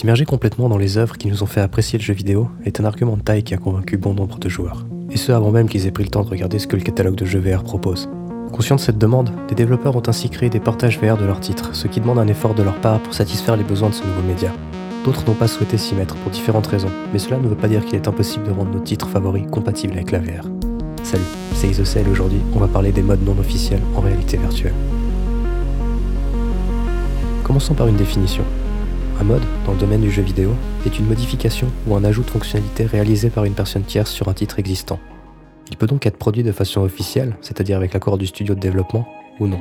S'immerger complètement dans les œuvres qui nous ont fait apprécier le jeu vidéo est un argument de taille qui a convaincu bon nombre de joueurs. Et ce avant même qu'ils aient pris le temps de regarder ce que le catalogue de jeux VR propose. Conscient de cette demande, des développeurs ont ainsi créé des portages VR de leurs titres, ce qui demande un effort de leur part pour satisfaire les besoins de ce nouveau média. D'autres n'ont pas souhaité s'y mettre pour différentes raisons, mais cela ne veut pas dire qu'il est impossible de rendre nos titres favoris compatibles avec la VR. Salut, c'est Isocel et aujourd'hui on va parler des modes non officiels en réalité virtuelle. Commençons par une définition. Un mode, dans le domaine du jeu vidéo, est une modification ou un ajout de fonctionnalité réalisé par une personne tierce sur un titre existant. Il peut donc être produit de façon officielle, c'est-à-dire avec l'accord du studio de développement, ou non.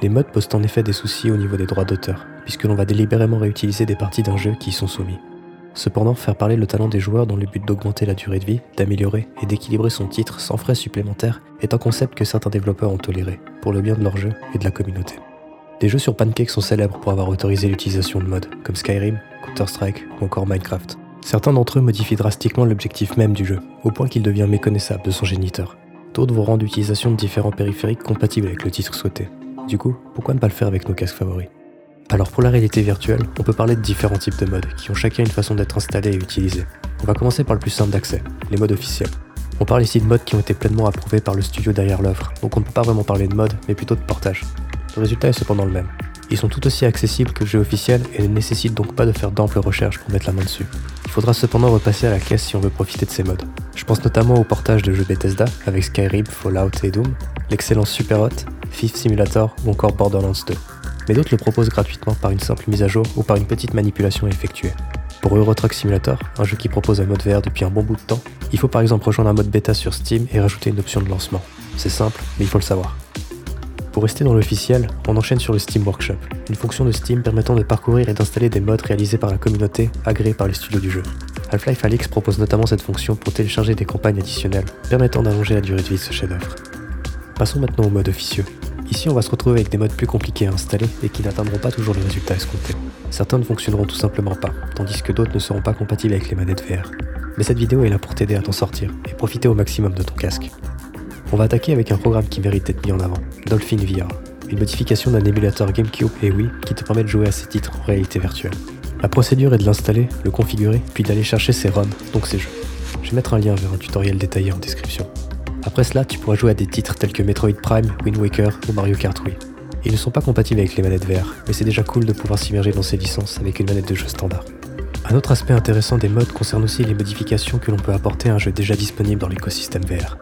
Les modes posent en effet des soucis au niveau des droits d'auteur, puisque l'on va délibérément réutiliser des parties d'un jeu qui y sont soumis. Cependant, faire parler le talent des joueurs dans le but d'augmenter la durée de vie, d'améliorer et d'équilibrer son titre sans frais supplémentaires est un concept que certains développeurs ont toléré, pour le bien de leur jeu et de la communauté. Des jeux sur Pancake sont célèbres pour avoir autorisé l'utilisation de modes, comme Skyrim, Counter-Strike ou encore Minecraft. Certains d'entre eux modifient drastiquement l'objectif même du jeu, au point qu'il devient méconnaissable de son géniteur. D'autres vont rendre l'utilisation de différents périphériques compatibles avec le titre souhaité. Du coup, pourquoi ne pas le faire avec nos casques favoris? Alors pour la réalité virtuelle, on peut parler de différents types de modes, qui ont chacun une façon d'être installés et utilisés. On va commencer par le plus simple d'accès, les modes officiels. On parle ici de modes qui ont été pleinement approuvés par le studio derrière l'œuvre, donc on ne peut pas vraiment parler de mode, mais plutôt de portage. Le résultat est cependant le même. Ils sont tout aussi accessibles que le jeu officiel et ne nécessitent donc pas de faire d'amples recherches pour mettre la main dessus. Il faudra cependant repasser à la caisse si on veut profiter de ces modes. Je pense notamment au portage de jeux Bethesda avec Skyrim, Fallout et Doom, l'excellent Superhot, Fifth Simulator ou encore Borderlands 2. Mais d'autres le proposent gratuitement par une simple mise à jour ou par une petite manipulation effectuée. Pour Euro Truck Simulator, un jeu qui propose un mode VR depuis un bon bout de temps, il faut par exemple rejoindre un mode bêta sur Steam et rajouter une option de lancement. C'est simple, mais il faut le savoir. Pour rester dans l'officiel, on enchaîne sur le Steam Workshop, une fonction de Steam permettant de parcourir et d'installer des modes réalisés par la communauté, agréés par les studios du jeu. Half-Life Alix propose notamment cette fonction pour télécharger des campagnes additionnelles, permettant d'allonger la durée de vie de ce chef-d'œuvre. Passons maintenant au mode officieux. Ici, on va se retrouver avec des modes plus compliqués à installer et qui n'atteindront pas toujours les résultats escomptés. Certains ne fonctionneront tout simplement pas, tandis que d'autres ne seront pas compatibles avec les manettes VR. Mais cette vidéo est là pour t'aider à t'en sortir et profiter au maximum de ton casque. On va attaquer avec un programme qui mérite d'être mis en avant, Dolphin VR, une modification d'un émulateur GameCube et Wii qui te permet de jouer à ces titres en réalité virtuelle. La procédure est de l'installer, le configurer, puis d'aller chercher ses ROM, donc ses jeux. Je vais mettre un lien vers un tutoriel détaillé en description. Après cela, tu pourras jouer à des titres tels que Metroid Prime, Wind Waker ou Mario Kart Wii. Ils ne sont pas compatibles avec les manettes VR, mais c'est déjà cool de pouvoir s'immerger dans ces licences avec une manette de jeu standard. Un autre aspect intéressant des modes concerne aussi les modifications que l'on peut apporter à un jeu déjà disponible dans l'écosystème VR.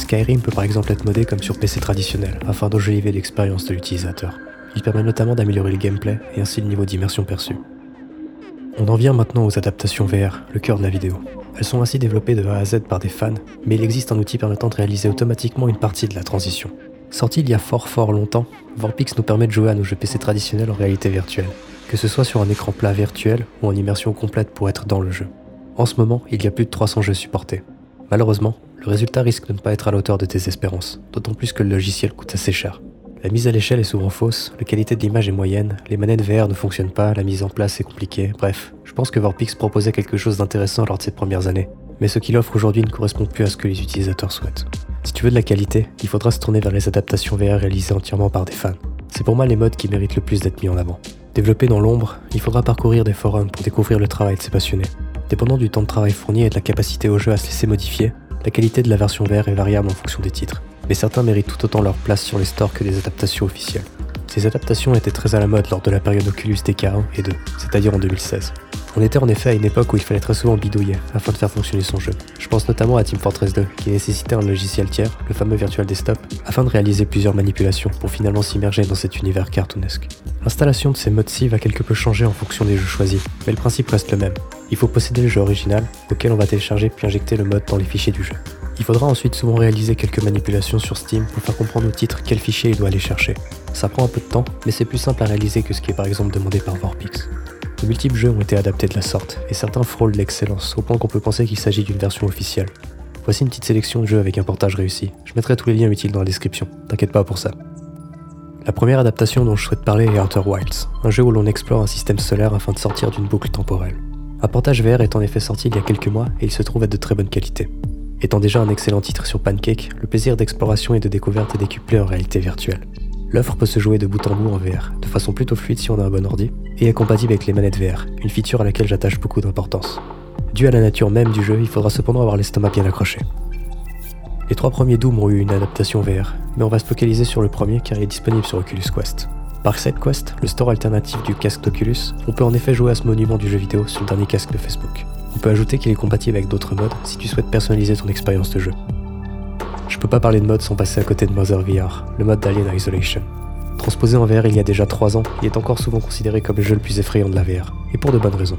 Skyrim peut par exemple être modé comme sur PC traditionnel, afin d'enjoliver l'expérience de l'utilisateur. Il permet notamment d'améliorer le gameplay et ainsi le niveau d'immersion perçu. On en vient maintenant aux adaptations VR, le cœur de la vidéo. Elles sont ainsi développées de A à Z par des fans, mais il existe un outil permettant de réaliser automatiquement une partie de la transition. Sorti il y a fort fort longtemps, Vorpix nous permet de jouer à nos jeux PC traditionnels en réalité virtuelle, que ce soit sur un écran plat virtuel ou en immersion complète pour être dans le jeu. En ce moment, il y a plus de 300 jeux supportés. Malheureusement, le résultat risque de ne pas être à l'auteur de tes espérances, d'autant plus que le logiciel coûte assez cher. La mise à l'échelle est souvent fausse, la qualité de l'image est moyenne, les manettes VR ne fonctionnent pas, la mise en place est compliquée, bref, je pense que Vorpix proposait quelque chose d'intéressant lors de ses premières années, mais ce qu'il offre aujourd'hui ne correspond plus à ce que les utilisateurs souhaitent. Si tu veux de la qualité, il faudra se tourner vers les adaptations VR réalisées entièrement par des fans. C'est pour moi les modes qui méritent le plus d'être mis en avant. Développés dans l'ombre, il faudra parcourir des forums pour découvrir le travail de ces passionnés. Dépendant du temps de travail fourni et de la capacité au jeu à se laisser modifier, la qualité de la version VR est variable en fonction des titres, mais certains méritent tout autant leur place sur les stores que des adaptations officielles. Ces adaptations étaient très à la mode lors de la période Oculus DK1 et 2, c'est-à-dire en 2016. On était en effet à une époque où il fallait très souvent bidouiller afin de faire fonctionner son jeu. Je pense notamment à Team Fortress 2, qui nécessitait un logiciel tiers, le fameux Virtual Desktop, afin de réaliser plusieurs manipulations pour finalement s'immerger dans cet univers cartoonesque. L'installation de ces modes-ci va quelque peu changer en fonction des jeux choisis, mais le principe reste le même. Il faut posséder le jeu original, auquel on va télécharger puis injecter le mode dans les fichiers du jeu. Il faudra ensuite souvent réaliser quelques manipulations sur Steam pour faire comprendre au titre quel fichier il doit aller chercher. Ça prend un peu de temps, mais c'est plus simple à réaliser que ce qui est par exemple demandé par Vorpix. De multiples jeux ont été adaptés de la sorte, et certains frôlent l'excellence, au point qu'on peut penser qu'il s'agit d'une version officielle. Voici une petite sélection de jeux avec un portage réussi. Je mettrai tous les liens utiles dans la description, t'inquiète pas pour ça. La première adaptation dont je souhaite parler est Outer Wilds, un jeu où l'on explore un système solaire afin de sortir d'une boucle temporelle. Un portage VR est en effet sorti il y a quelques mois et il se trouve être de très bonne qualité. Étant déjà un excellent titre sur Pancake, le plaisir d'exploration et de découverte est décuplé en réalité virtuelle. L'offre peut se jouer de bout en bout en VR, de façon plutôt fluide si on a un bon ordi, et est compatible avec les manettes VR, une feature à laquelle j'attache beaucoup d'importance. Dû à la nature même du jeu, il faudra cependant avoir l'estomac bien accroché. Les trois premiers Doom ont eu une adaptation VR, mais on va se focaliser sur le premier car il est disponible sur Oculus Quest. Par SideQuest, le store alternatif du casque d'Oculus, on peut en effet jouer à ce monument du jeu vidéo sur le dernier casque de Facebook. On peut ajouter qu'il est compatible avec d'autres modes si tu souhaites personnaliser ton expérience de jeu. Je peux pas parler de mode sans passer à côté de Mother VR, le mode d'Alien Isolation. Transposé en VR il y a déjà 3 ans, il est encore souvent considéré comme le jeu le plus effrayant de la VR, et pour de bonnes raisons.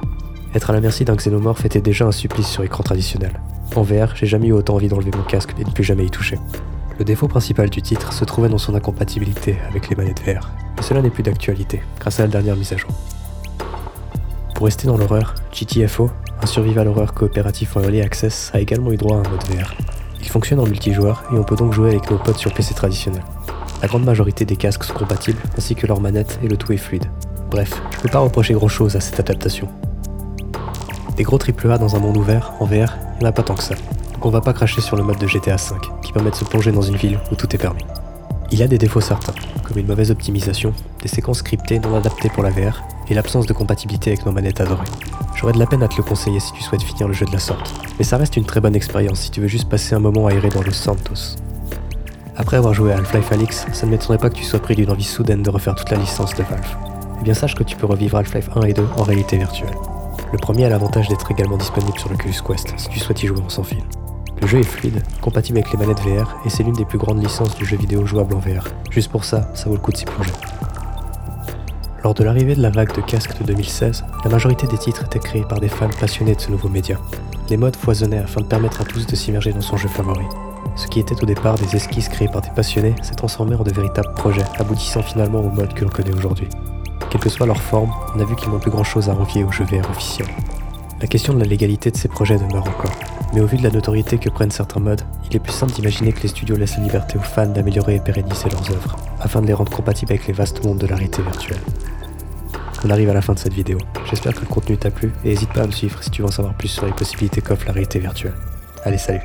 Être à la merci d'un xénomorphe était déjà un supplice sur écran traditionnel. En VR, j'ai jamais eu autant envie d'enlever mon casque et de ne plus jamais y toucher. Le défaut principal du titre se trouvait dans son incompatibilité avec les manettes VR, mais cela n'est plus d'actualité, grâce à la dernière mise à jour. Pour rester dans l'horreur, GTFO, un survival horreur coopératif en early access, a également eu droit à un mode VR. Il fonctionne en multijoueur et on peut donc jouer avec nos potes sur PC traditionnel. La grande majorité des casques sont compatibles, ainsi que leurs manettes et le tout est fluide. Bref, je peux pas reprocher grand chose à cette adaptation. Des gros AAA dans un monde ouvert, en VR, il n'y a pas tant que ça. On va pas cracher sur le mode de GTA V, qui permet de se plonger dans une ville où tout est permis. Il a des défauts certains, comme une mauvaise optimisation, des séquences scriptées non adaptées pour la VR, et l'absence de compatibilité avec nos manettes adorées. J'aurais de la peine à te le conseiller si tu souhaites finir le jeu de la sorte, mais ça reste une très bonne expérience si tu veux juste passer un moment aéré dans Los Santos. Après avoir joué à Half-Life Alyx, ça ne m'étonnerait pas que tu sois pris d'une envie soudaine de refaire toute la licence de Valve. Eh bien sache que tu peux revivre Half-Life 1 et 2 en réalité virtuelle. Le premier a l'avantage d'être également disponible sur le Oculus Quest si tu souhaites y jouer en sans fil. Le jeu est fluide, compatible avec les manettes VR et c'est l'une des plus grandes licences du jeu vidéo jouable en VR. Juste pour ça, ça vaut le coup de s'y plonger. Lors de l'arrivée de la vague de casques de 2016, la majorité des titres étaient créés par des fans passionnés de ce nouveau média. Les modes foisonnaient afin de permettre à tous de s'immerger dans son jeu favori. Ce qui était au départ des esquisses créées par des passionnés s'est transformé en de véritables projets, aboutissant finalement au mode que l'on connaît aujourd'hui. Quelle que soit leur forme, on a vu qu'ils n'ont plus grand chose à envier au jeu VR officiel. La question de la légalité de ces projets demeure encore, mais au vu de la notoriété que prennent certains modes, il est plus simple d'imaginer que les studios laissent la liberté aux fans d'améliorer et pérenniser leurs œuvres, afin de les rendre compatibles avec les vastes mondes de la réalité virtuelle. On arrive à la fin de cette vidéo. J'espère que le contenu t'a plu et n'hésite pas à me suivre si tu veux en savoir plus sur les possibilités qu'offre la réalité virtuelle. Allez, salut